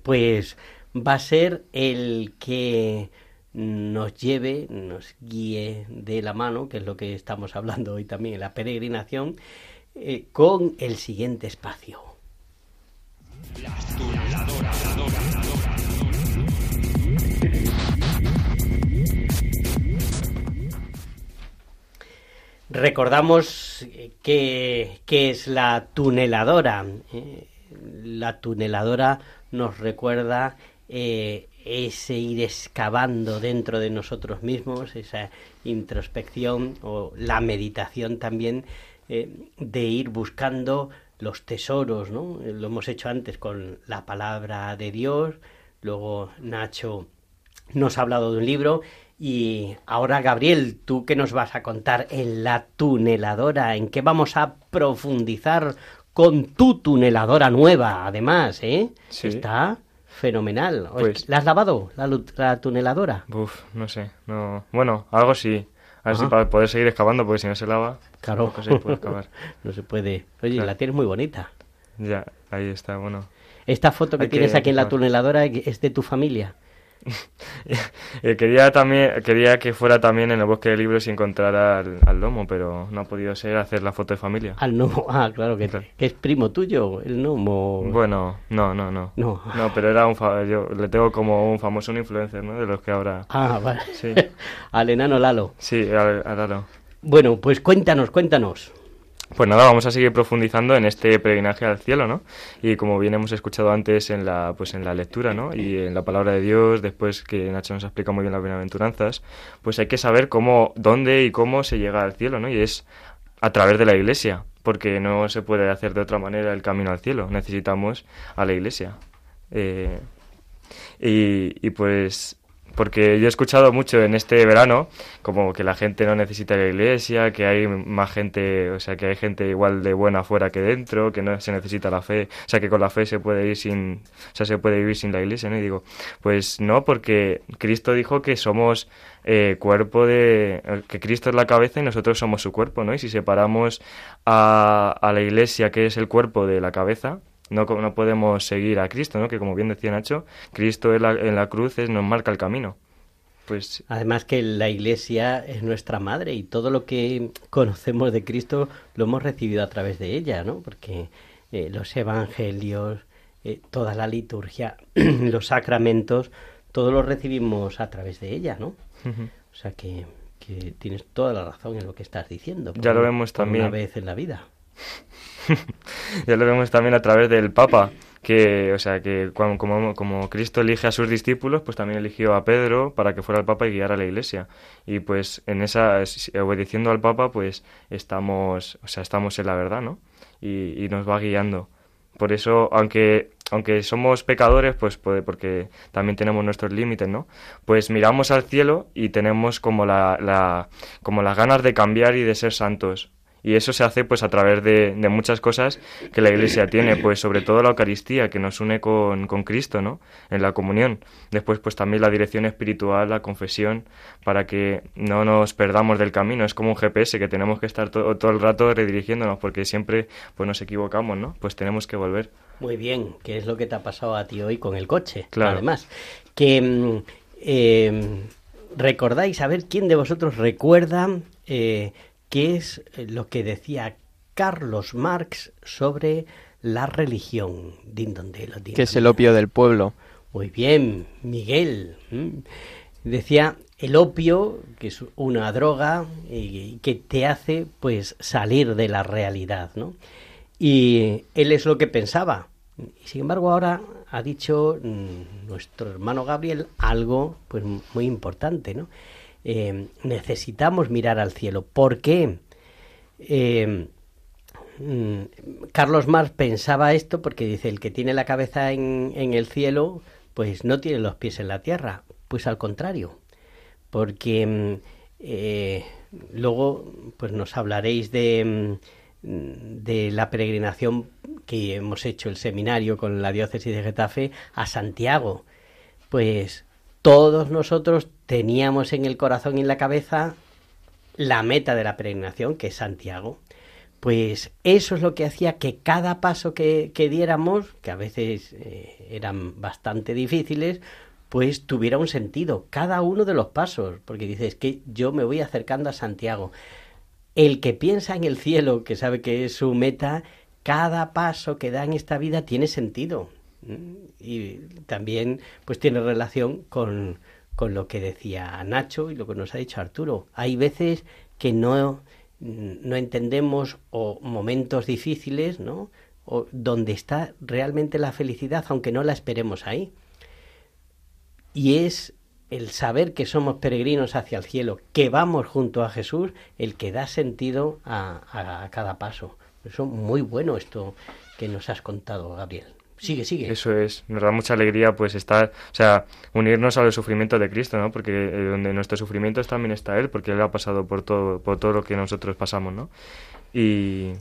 pues va a ser el que nos lleve, nos guíe de la mano, que es lo que estamos hablando hoy también en la peregrinación, eh, con el siguiente espacio. Recordamos que, es la tuneladora. Eh, la tuneladora nos recuerda eh, ese ir excavando dentro de nosotros mismos, esa introspección o la meditación también eh, de ir buscando los tesoros, ¿no? Lo hemos hecho antes con la palabra de Dios, luego Nacho nos ha hablado de un libro y ahora Gabriel, ¿tú qué nos vas a contar en la tuneladora? ¿En qué vamos a profundizar con tu tuneladora nueva, además, eh? Está fenomenal. Pues ¿La has lavado, la, la tuneladora? Uf, no sé. No... Bueno, algo sí. A ver si para poder seguir excavando, porque si no se lava, claro. no se puede excavar. no se puede. Oye, la tienes muy bonita. Ya, ahí está, bueno. Esta foto que tienes aquí en la tuneladora es de tu familia. Eh, quería también quería que fuera también en el bosque de libros y encontrar al, al, lomo, pero no ha podido ser hacer la foto de familia. Al gnomo, ah, claro, que, es primo tuyo, el gnomo. Bueno, no, no, no. No, no pero era un yo le tengo como un famoso un influencer, ¿no? De los que ahora. Ah, vale. Sí. al enano Lalo. Sí, al, al Lalo. Bueno, pues cuéntanos, cuéntanos. Pues nada, vamos a seguir profundizando en este peregrinaje al cielo, ¿no? Y como bien hemos escuchado antes en la, pues en la lectura, ¿no? Y en la palabra de Dios, después que Nacho nos explica muy bien las bienaventuranzas, pues hay que saber cómo, dónde y cómo se llega al cielo, ¿no? Y es a través de la iglesia, porque no se puede hacer de otra manera el camino al cielo, necesitamos a la iglesia. Eh, y, y pues porque yo he escuchado mucho en este verano como que la gente no necesita la iglesia, que hay más gente, o sea, que hay gente igual de buena afuera que dentro, que no se necesita la fe, o sea, que con la fe se puede ir sin, o sea, se puede vivir sin la iglesia, ¿no? Y digo, pues no, porque Cristo dijo que somos eh, cuerpo de, que Cristo es la cabeza y nosotros somos su cuerpo, ¿no? Y si separamos a, a la iglesia, que es el cuerpo de la cabeza, no, no podemos seguir a Cristo, ¿no? Que como bien decía Nacho, Cristo en la, en la cruz es, nos marca el camino. Pues... Además que la Iglesia es nuestra madre y todo lo que conocemos de Cristo lo hemos recibido a través de ella, ¿no? Porque eh, los evangelios, eh, toda la liturgia, los sacramentos, todo lo recibimos a través de ella, ¿no? O sea que, que, tienes toda la razón en lo que estás diciendo. ya lo vemos también. Una vez en la vida. ya lo vemos también a través del Papa, que, o sea, que como, como, Cristo elige a sus discípulos, pues también eligió a Pedro para que fuera el Papa y guiara a la Iglesia. Y pues en esa, obedeciendo al Papa, pues estamos, o sea, estamos en la verdad, ¿no? Y, nos va guiando. Por eso, aunque, aunque somos pecadores, pues puede, porque también tenemos nuestros límites, ¿no? Pues miramos al cielo y tenemos como la, la, como las ganas de cambiar y de ser santos Y eso se hace pues a través de, de muchas cosas que la Iglesia tiene, pues sobre todo la Eucaristía, que nos une con, con Cristo, ¿no? En la comunión. Después pues también la dirección espiritual, la confesión, para que no nos perdamos del camino. Es como un GPS que tenemos que estar todo, todo el rato redirigiéndonos, porque siempre pues nos equivocamos, ¿no? Pues tenemos que volver. Muy bien, ¿qué es lo que te ha pasado a ti hoy con el coche? Claro. Además, que mm, eh, recordáis, a ver, ¿quién de vosotros recuerda eh, qué es lo que decía Carlos Marx sobre la religión? Din donde lo. Que es el opio del pueblo. Muy bien, Miguel. Decía el opio, que es una droga y que te hace pues salir de la realidad, ¿no? Y él es lo que pensaba. Y sin embargo ahora ha dicho mm, nuestro hermano Gabriel algo pues muy importante, ¿no? Eh, necesitamos mirar al cielo. ¿Por qué? Eh, mm, Carlos Marx pensaba esto porque dice el que tiene la cabeza en, el cielo pues no tiene los pies en la tierra. Pues al contrario, porque mm, eh, luego pues nos hablaréis de, de la peregrinación que hemos hecho el seminario con la diócesis de Getafe a Santiago. Pues todos nosotros teníamos en el corazón y en la cabeza la meta de la peregrinación, que es Santiago. Pues eso es lo que hacía que cada paso que, que diéramos, que a veces eh, eran bastante difíciles, pues tuviera un sentido, cada uno de los pasos, porque dices que yo me voy acercando a Santiago. El que piensa en el cielo, que sabe que es su meta, cada paso que da en esta vida tiene sentido. ¿Mm? Y también pues tiene relación con, con lo que decía Nacho y lo que nos ha dicho Arturo. Hay veces que no, no entendemos o momentos difíciles, ¿no? O donde está realmente la felicidad, aunque no la esperemos ahí. Y es el saber que somos peregrinos hacia el cielo, que vamos junto a Jesús, el que da sentido a, a, a cada paso. Eso muy bueno esto que nos has contado, Gabriel. Sigue, sigue. Eso es, nos da mucha alegría pues estar, o sea, unirnos al sufrimiento de Cristo, ¿no? Porque eh, donde nuestros sufrimientos también está Él, porque Él ha pasado por todo, por todo lo que nosotros pasamos, ¿no? Y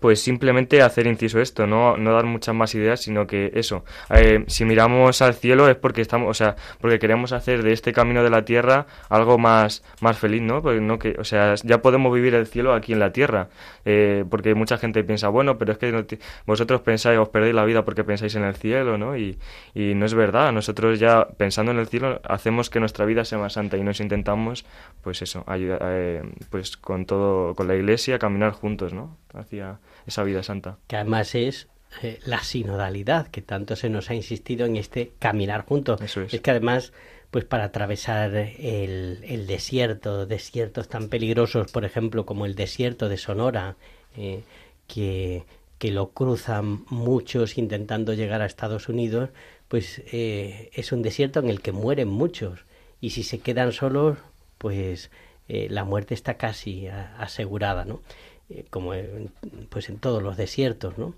pues simplemente hacer inciso esto, no, no dar muchas más ideas, sino que eso, eh, si miramos al cielo es porque estamos, o sea, porque queremos hacer de este camino de la tierra algo más, más feliz, ¿no? Porque no que, o sea, ya podemos vivir el cielo aquí en la tierra, eh, porque mucha gente piensa, bueno, pero es que no vosotros pensáis, os perdéis la vida porque pensáis en el cielo, ¿no? Y, y no es verdad, nosotros ya pensando en el cielo hacemos que nuestra vida sea más santa y nos intentamos, pues eso, ayudar, eh, pues con todo, con la iglesia, caminar juntos, ¿no? Hacia esa vida santa. que además es eh, la sinodalidad, que tanto se nos ha insistido en este caminar juntos. Eso es. que además, pues para atravesar el, el desierto, desiertos tan peligrosos, por ejemplo, como el desierto de Sonora, eh, que, que lo cruzan muchos intentando llegar a Estados Unidos, pues eh, es un desierto en el que mueren muchos. Y si se quedan solos, pues eh, la muerte está casi asegurada, ¿no? Eh, como en, pues en todos los desiertos, ¿no?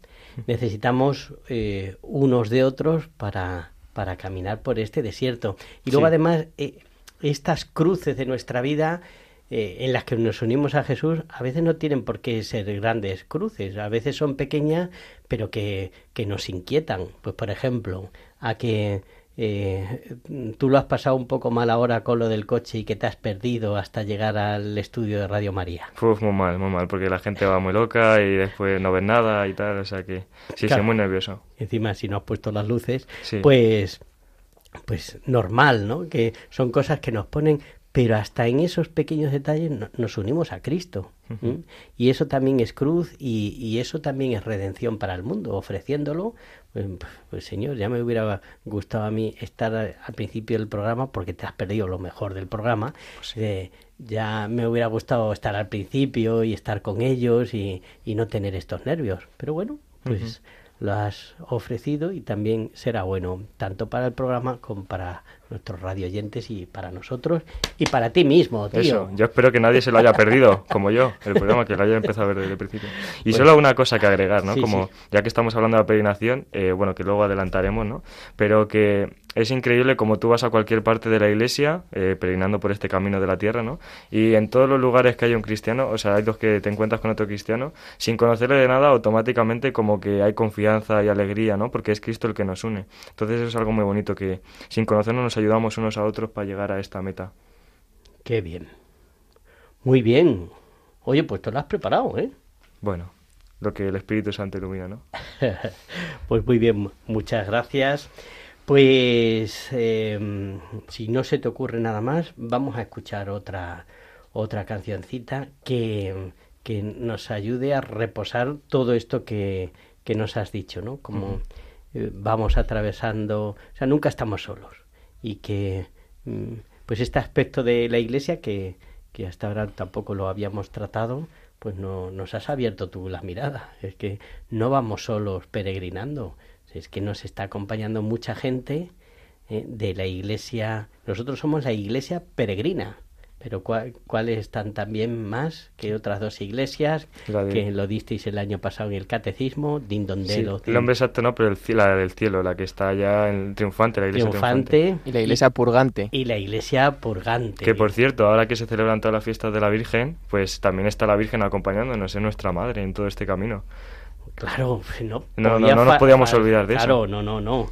Necesitamos eh, unos de otros para, para caminar por este desierto. Y luego Sí. además eh, estas cruces de nuestra vida eh, en las que nos unimos a Jesús a veces no tienen por qué ser grandes cruces, a veces son pequeñas pero que, que nos inquietan. Pues por ejemplo, a que eh, tú lo has pasado un poco mal ahora con lo del coche y que te has perdido hasta llegar al estudio de Radio María. Uf, muy mal, muy mal, porque la gente va muy loca y después no ves nada y tal, o sea que sí, Claro. sí, muy nervioso. Encima, si no has puesto las luces, Sí. pues, pues normal, ¿no? Que son cosas que nos ponen, pero hasta en esos pequeños detalles no- nos unimos a Cristo. Y eso también es cruz y, y eso también es redención para el mundo, ofreciéndolo. Pues, pues, Señor, ya me hubiera gustado a mí estar al principio del programa porque te has perdido lo mejor del programa. Eh, ya me hubiera gustado estar al principio y estar con ellos y, y no tener estos nervios. Pero bueno, pues lo has ofrecido y también será bueno tanto para el programa como para nuestros radio oyentes y para nosotros y para ti mismo, tío. Eso, yo espero que nadie se lo haya perdido, como yo, el programa, que lo haya empezado a ver desde el principio. Y Pues- solo una cosa que agregar, ¿no? Sí, como sí. ya que estamos hablando de la peregrinación, eh, bueno, que luego adelantaremos, ¿no? Pero que es increíble como tú vas a cualquier parte de la iglesia, eh, peregrinando por este camino de la tierra, ¿no? Y en todos los lugares que hay un cristiano, o sea, hay los que te encuentras con otro cristiano, sin conocerle de nada, automáticamente como que hay confianza y alegría, ¿no? Porque es Cristo el que nos une. Entonces eso es algo muy bonito, que sin conocernos nos ayudamos unos a otros para llegar a esta meta. Qué bien. Muy bien. Oye, pues te lo has preparado, ¿eh? Bueno, lo que el Espíritu Santo ilumina, ¿no? pues muy bien, muchas gracias. Pues em, si no se te ocurre nada más, vamos a escuchar otra, otra cancioncita que, que nos ayude a reposar todo esto que, que nos has dicho, ¿no? Como eh, vamos atravesando, o sea, nunca estamos solos y que mm, pues este aspecto de la iglesia que, que hasta ahora tampoco lo habíamos tratado, pues no, nos has abierto tú la mirada. Es que no vamos solos peregrinando, es que nos está acompañando mucha gente eh, de la iglesia. Nosotros somos la iglesia peregrina, pero ¿cuáles están también más que otras dos iglesias que lo disteis el año pasado en el catecismo? Dindondelo. Sí, el nombre exacto no, pero el, la del cielo, la que está allá en triunfante, la iglesia triunfante. Y la iglesia purgante. Y la iglesia purgante. Que por cierto, ahora que se celebran todas las fiestas de la Virgen, pues también está la Virgen acompañándonos, es nuestra madre en todo este camino. Claro, no, no, no, no nos podíamos olvidar de eso. Claro, no, no, no.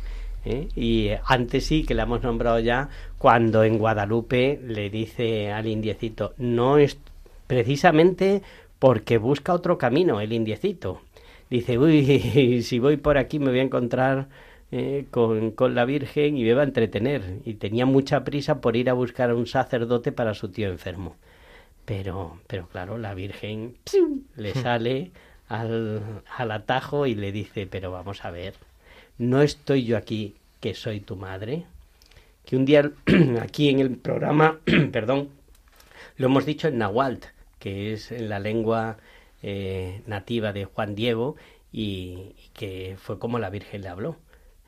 ¿Eh? Y antes sí, que la hemos nombrado ya, cuando en Guadalupe le dice al indiecito, no es precisamente porque busca otro camino el indiecito. Dice, uy, si voy por aquí me voy a encontrar eh, con, con, la Virgen y me va a entretener. Y tenía mucha prisa por ir a buscar a un sacerdote para su tío enfermo. Pero, pero claro, la Virgen le sale al, al atajo y le dice, pero vamos a ver, ¿no estoy yo aquí que soy tu madre? Que un día aquí en el programa, perdón, lo hemos dicho en Nahualt, que es en la lengua eh, nativa de Juan Diego y, que fue como la Virgen le habló.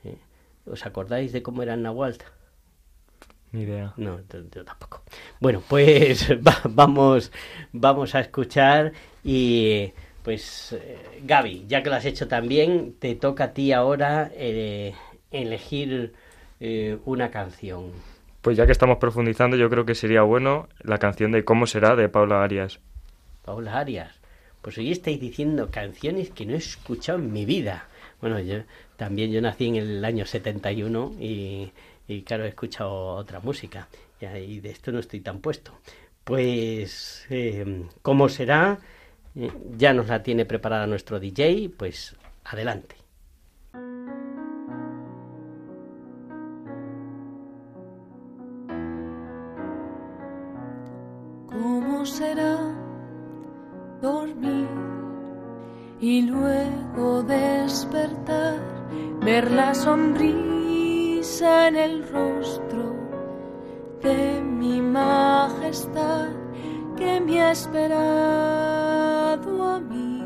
¿eh? ¿Os acordáis de cómo era en Nahualt? Ni idea. No, yo tampoco. Bueno, pues vamos, vamos a escuchar y pues eh, Gaby, ya que lo has hecho también, te toca a ti ahora eh, elegir eh, una canción. Pues ya que estamos profundizando, yo creo que sería bueno la canción de ¿Cómo será? de Paula Arias. Paula Arias. Pues hoy estáis diciendo canciones que no he escuchado en mi vida. Bueno, yo también yo nací en el año 71 y, y claro, he escuchado otra música. Y de esto no estoy tan puesto. Pues, ¿cómo será? Eh, ya nos la tiene preparada nuestro DJ, pues adelante. Será dormir y luego despertar, ver la sonrisa en el rostro de mi majestad que me ha esperado? a mí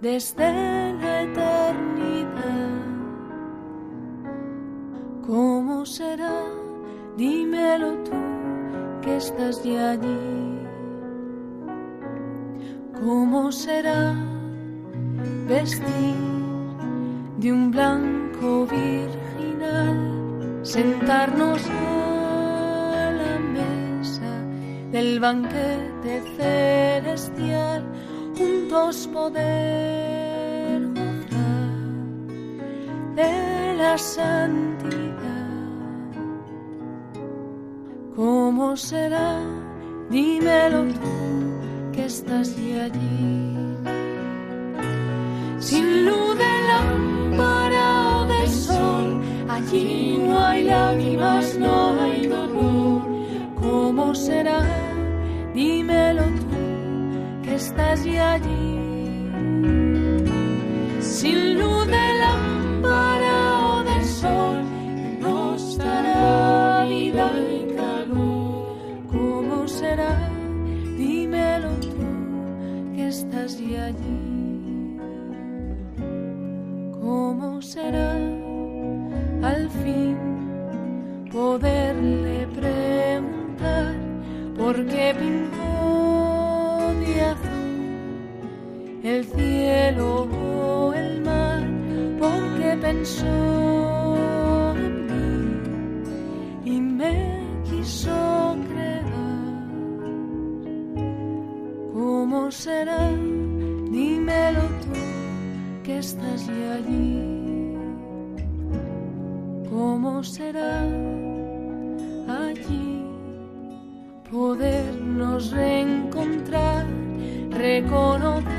desde la eternidad. ¿Cómo será? Dímelo tú que estás ya allí. ¿Cómo será vestir de un blanco virginal, sentarnos a la mesa del banquete celestial? juntos poder gozar de la santidad. ¿Cómo será? Dímelo tú que estás allí. Sin luz de lámpara o de sol, allí no hay lágrimas, no hay dolor. ¿Cómo será? Dímelo tú estás ya allí. Sin luz allí. ¿Cómo será al fin poderle preguntar por qué pintó el cielo o el mar, porque pensó estás allí. ¿Cómo será allí podernos reencontrar, reconocer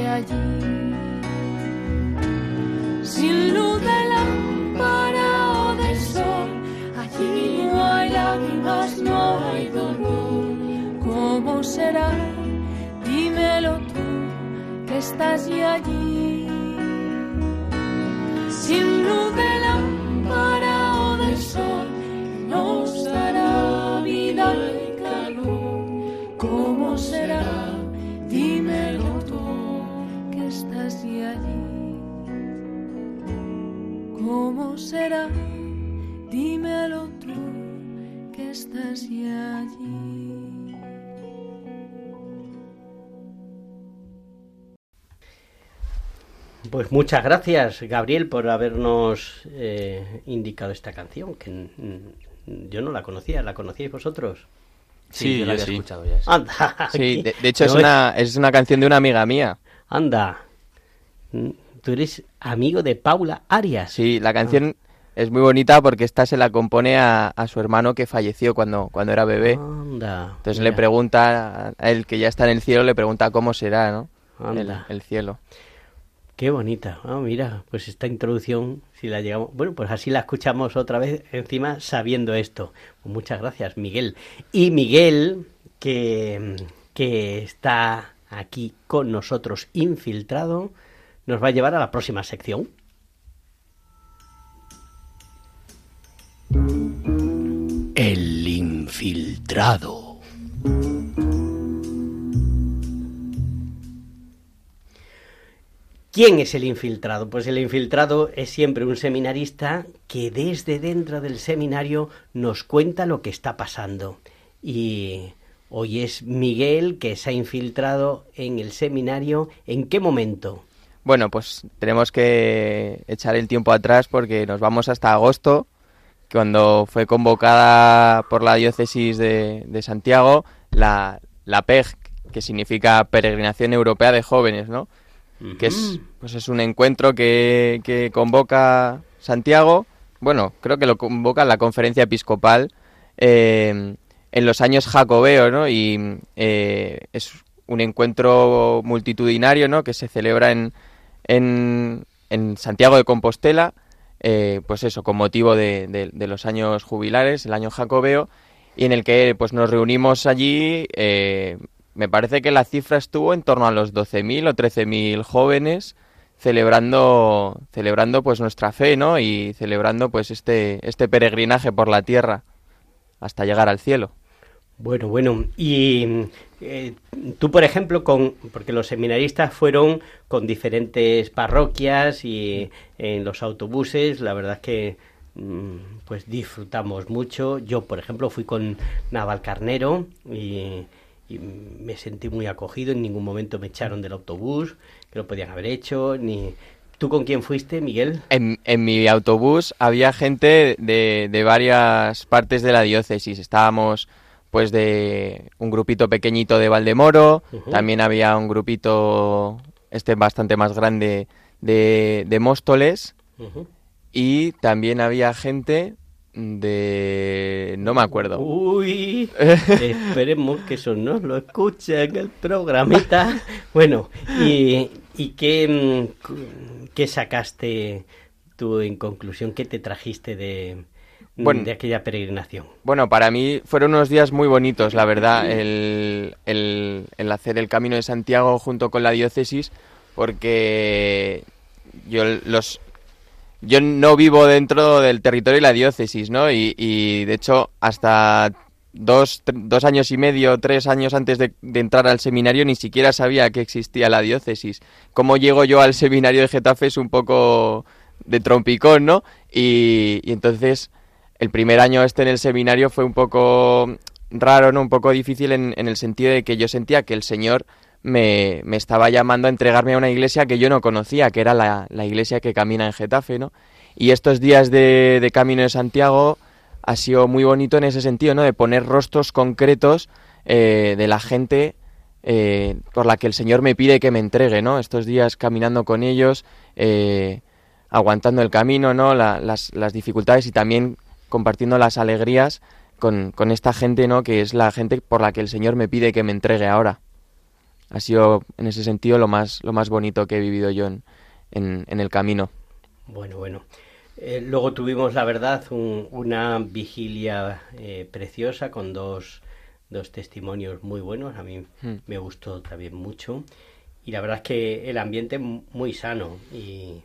allí. Sin luz de lámpara o de sol, allí no hay lágrimas, no hay dolor. ¿Cómo será? Dímelo tú que estás allí. Allí. ¿Cómo será? Dímelo tú que estás ya allí. Pues muchas gracias, Gabriel, por habernos eh, indicado esta canción, que yo no la conocía, ¿la conocíais vosotros? Sí, yo la había sí. escuchado ya. sí. Anda, Sí, aquí. de, de hecho es una, es una canción de una amiga mía. Anda, tú eres amigo de Paula Arias. Sí, la canción es muy bonita porque esta se la compone a, a su hermano que falleció cuando, cuando era bebé. Anda. Entonces mira, le pregunta a él que ya está en el cielo, le pregunta cómo será, ¿no? El, el cielo. Qué bonita. Ah, mira, pues esta introducción, si la llegamos. Bueno, pues así la escuchamos otra vez, encima sabiendo esto. Pues muchas gracias, Miguel. Y Miguel, que, que está aquí con nosotros infiltrado, nos va a llevar a la próxima sección. El infiltrado. ¿Quién es el infiltrado? Pues el infiltrado es siempre un seminarista que desde dentro del seminario nos cuenta lo que está pasando. Y hoy es Miguel que se ha infiltrado en el seminario. ¿En qué momento? Bueno, pues tenemos que echar el tiempo atrás porque nos vamos hasta agosto, cuando fue convocada por la diócesis de, de Santiago la, la PEG, que significa Peregrinación Europea de Jóvenes, ¿no? que es, pues es un encuentro que, que convoca Santiago, bueno, creo que lo convoca la conferencia episcopal eh, en los años jacobeos, ¿no? Y eh, es un encuentro multitudinario, ¿no? Que se celebra en, en, en Santiago de Compostela, eh, pues eso, con motivo de, los años jubilares, el año jacobeo, y en el que pues nos reunimos allí, eh, me parece que la cifra estuvo en torno a los 12.000 o 13.000 jóvenes celebrando celebrando pues nuestra fe, ¿no? Y celebrando pues este este peregrinaje por la tierra hasta llegar al cielo. Bueno, bueno, y eh, tú, por ejemplo, con porque los seminaristas fueron con diferentes parroquias y en los autobuses, la verdad es que mm, pues disfrutamos mucho. Yo, por ejemplo, fui con Navalcarnero y, y me sentí muy acogido. En ningún momento me echaron del autobús, que lo podían haber hecho. Ni ¿Tú con quién fuiste, Miguel? En, en mi autobús había gente de, de varias partes de la diócesis. Estábamos pues de un grupito pequeñito de Valdemoro, también había un grupito este bastante más grande de, de Móstoles y también había gente de... no me acuerdo. Uy, esperemos que eso no lo escuche en el programita. Bueno, ¿y, y qué, mm, qué sacaste tú en conclusión? ¿Qué te trajiste de, Bueno. de aquella peregrinación? Bueno, para mí fueron unos días muy bonitos, la verdad, el, el- el hacer el Camino de Santiago junto con la diócesis, porque yo los yo no vivo dentro del territorio de la diócesis, ¿no? Y, y, de hecho hasta dos, dos años y medio, tres años antes de, de entrar al seminario ni siquiera sabía que existía la diócesis. Cómo llego yo al seminario de Getafe es un poco de trompicón, ¿no? Y, y entonces el primer año este en el seminario fue un poco raro, ¿no? Un poco difícil en, en el sentido de que yo sentía que el Señor me, me, estaba llamando a entregarme a una iglesia que yo no conocía, que era la, la iglesia que camina en Getafe, ¿no? Y estos días de, de, Camino de Santiago ha sido muy bonito en ese sentido, ¿no? De poner rostros concretos eh, de la gente eh, por la que el Señor me pide que me entregue, ¿no? Estos días caminando con ellos, eh, aguantando el camino, ¿no? La, las, las, dificultades y también compartiendo las alegrías con, con esta gente, ¿no? Que es la gente por la que el Señor me pide que me entregue ahora ha sido en ese sentido lo más, lo más bonito que he vivido yo en, en, en el camino. Bueno, bueno. Eh, luego tuvimos, la verdad, un, una vigilia eh, preciosa con dos, dos, testimonios muy buenos. A mí hmm. me gustó también mucho. Y la verdad es que el ambiente muy sano y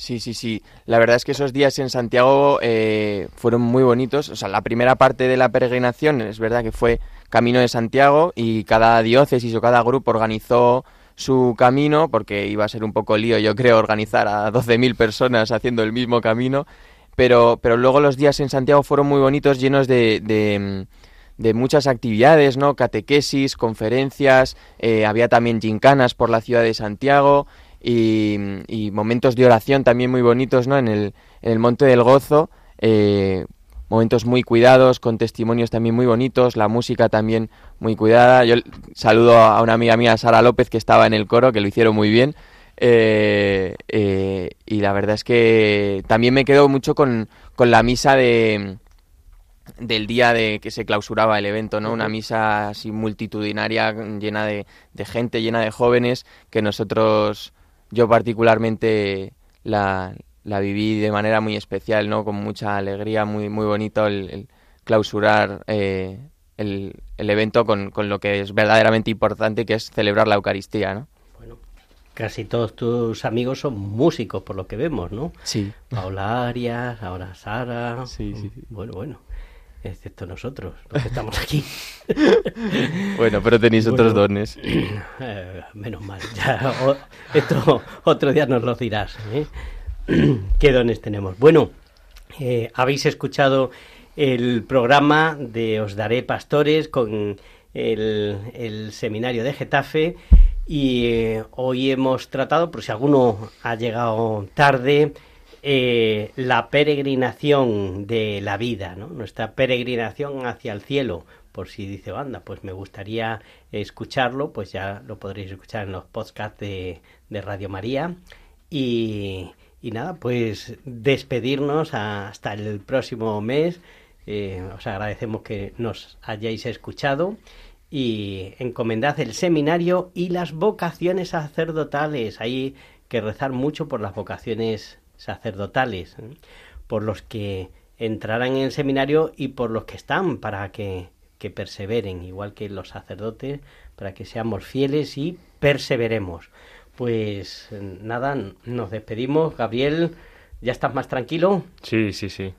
Sí, sí, sí. La verdad es que esos días en Santiago eh, fueron muy bonitos. O sea, la primera parte de la peregrinación es verdad que fue Camino de Santiago y cada diócesis o cada grupo organizó su camino porque iba a ser un poco lío, yo creo, organizar a 12.000 personas haciendo el mismo camino. Pero, pero luego los días en Santiago fueron muy bonitos, llenos de, de, de muchas actividades, ¿no? Catequesis, conferencias, eh, había también gincanas por la ciudad de Santiago y, y, momentos de oración también muy bonitos ¿no? en, el, en el Monte del Gozo, eh, momentos muy cuidados, con testimonios también muy bonitos, la música también muy cuidada. Yo saludo a una amiga mía, Sara López, que estaba en el coro, que lo hicieron muy bien. Eh, eh, y la verdad es que también me quedo mucho con, con la misa de del día de que se clausuraba el evento, ¿no? Una misa así multitudinaria, llena de, de gente, llena de jóvenes, que nosotros yo particularmente la, la, viví de manera muy especial, ¿no? Con mucha alegría, muy, muy bonito el, el clausurar eh, el, el, evento con, con, lo que es verdaderamente importante, que es celebrar la Eucaristía, ¿no? Bueno, casi todos tus amigos son músicos, por lo que vemos, ¿no? Sí. Paula Arias, ahora Sara. Sí, sí, sí. Bueno, bueno excepto nosotros, los que estamos aquí. bueno, pero tenéis bueno, otros dones. Eh, menos mal, ya o, esto otro día nos lo dirás. ¿eh? ¿Qué dones tenemos? Bueno, eh, habéis escuchado el programa de Os Daré Pastores con el, el seminario de Getafe y hoy hemos tratado, por si alguno ha llegado tarde, eh, la peregrinación de la vida, nuestra peregrinación hacia el cielo. Por si dice, anda, pues me gustaría escucharlo, pues ya lo podréis escuchar en los podcasts de, Radio María. Y, y, nada, pues despedirnos hasta el próximo mes. Eh, os agradecemos que nos hayáis escuchado y encomendad el seminario y las vocaciones sacerdotales. Hay que rezar mucho por las vocaciones sacerdotales, por los que entrarán en el seminario y por los que están para que, que, perseveren, igual que los sacerdotes, para que seamos fieles y perseveremos. Pues nada, nos despedimos. Gabriel, ¿ya estás más tranquilo? Sí, sí, sí.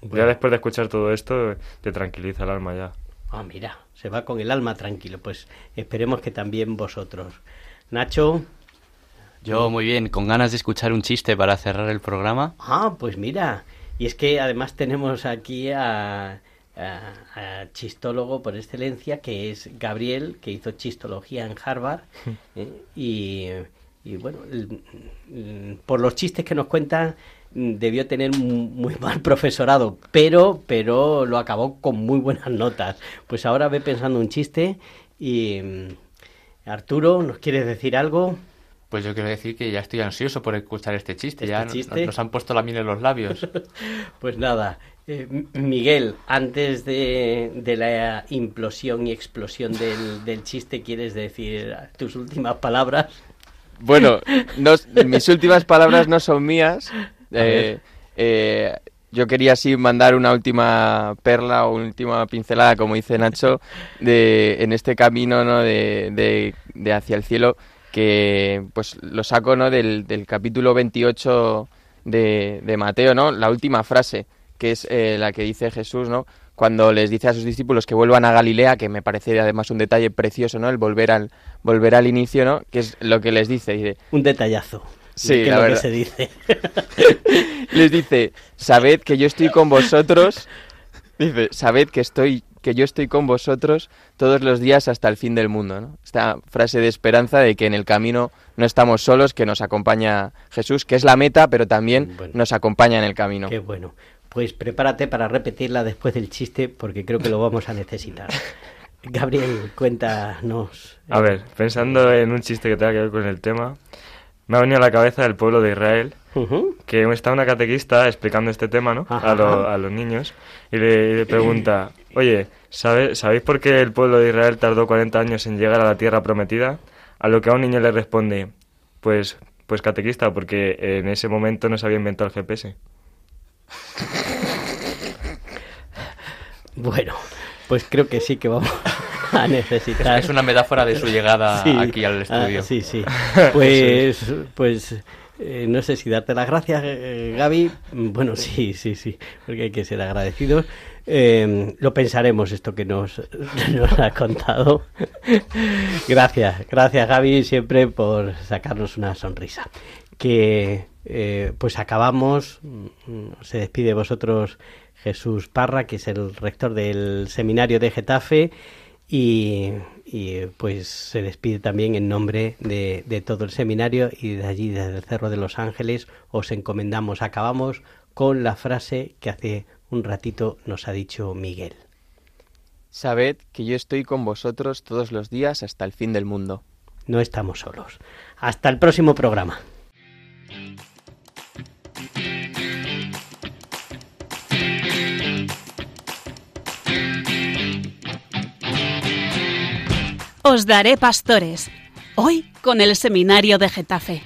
Bueno. Ya después de escuchar todo esto, te tranquiliza el alma ya. Ah, mira, se va con el alma tranquilo. Pues esperemos que también vosotros. Nacho, yo muy bien, con ganas de escuchar un chiste para cerrar el programa. Ah, pues mira, y es que además tenemos aquí a, a, a chistólogo por excelencia, que es Gabriel, que hizo chistología en Harvard, ¿eh? y, y, bueno, el, el, por los chistes que nos cuenta debió tener muy mal profesorado, pero, pero lo acabó con muy buenas notas. Pues ahora ve pensando un chiste y... Arturo, ¿nos quieres decir algo? Pues yo quiero decir que ya estoy ansioso por escuchar este chiste. ¿Este ya chiste? Nos, nos, han puesto la miel en los labios. pues nada, eh, Miguel, antes de, de, la implosión y explosión del, del, chiste, ¿quieres decir tus últimas palabras? Bueno, no, mis últimas palabras no son mías. Eh, eh, yo quería así mandar una última perla o una última pincelada, como dice Nacho, de, en este camino ¿no? de, de, de hacia el cielo que pues lo saco ¿no? del, del capítulo 28 de, de, Mateo, ¿no? La última frase, que es eh, la que dice Jesús, ¿no? Cuando les dice a sus discípulos que vuelvan a Galilea, que me parece además un detalle precioso, ¿no? El volver al, volver al inicio, ¿no? Que es lo que les dice. dice un detallazo. Sí, la verdad. Que se dice. les dice, sabed que yo estoy con vosotros Dice, sabed que estoy que yo estoy con vosotros todos los días hasta el fin del mundo. ¿no? Esta frase de esperanza de que en el camino no estamos solos, que nos acompaña Jesús, que es la meta, pero también Bueno. nos acompaña en el camino. Qué bueno. Pues prepárate para repetirla después del chiste porque creo que lo vamos a necesitar. Gabriel, cuéntanos. A ver, pensando en un chiste que tenga que ver con el tema, me ha venido a la cabeza el pueblo de Israel, que está una catequista explicando este tema, ¿no? A, lo- a los niños, y le, y le pregunta, oye, ¿sabe- ¿sabéis por qué el pueblo de Israel tardó 40 años en llegar a la tierra prometida? A lo que a un niño le responde, pues, pues catequista, porque en ese momento no se había inventado el GPS. Bueno, pues creo que sí que vamos a necesitar. Es una metáfora de su llegada Sí, aquí al ah, estudio. sí, sí. Pues, pues eh, no sé si darte las gracias, eh, Gaby. Bueno, sí, sí, sí, porque hay que ser agradecidos. Eh, lo pensaremos esto que nos, ha contado. gracias, gracias Gaby siempre por sacarnos una sonrisa. Que eh, pues acabamos, mm, se despide de vosotros Jesús Parra, que es el rector del seminario de Getafe, y, y, pues se despide también en nombre de, de todo el seminario y de allí, desde el Cerro de los Ángeles, os encomendamos. Acabamos con la frase que hace un ratito nos ha dicho Miguel. Sabed que yo estoy con vosotros todos los días hasta el fin del mundo. No estamos solos. Hasta el próximo programa. Os daré pastores. Hoy con el seminario de Getafe.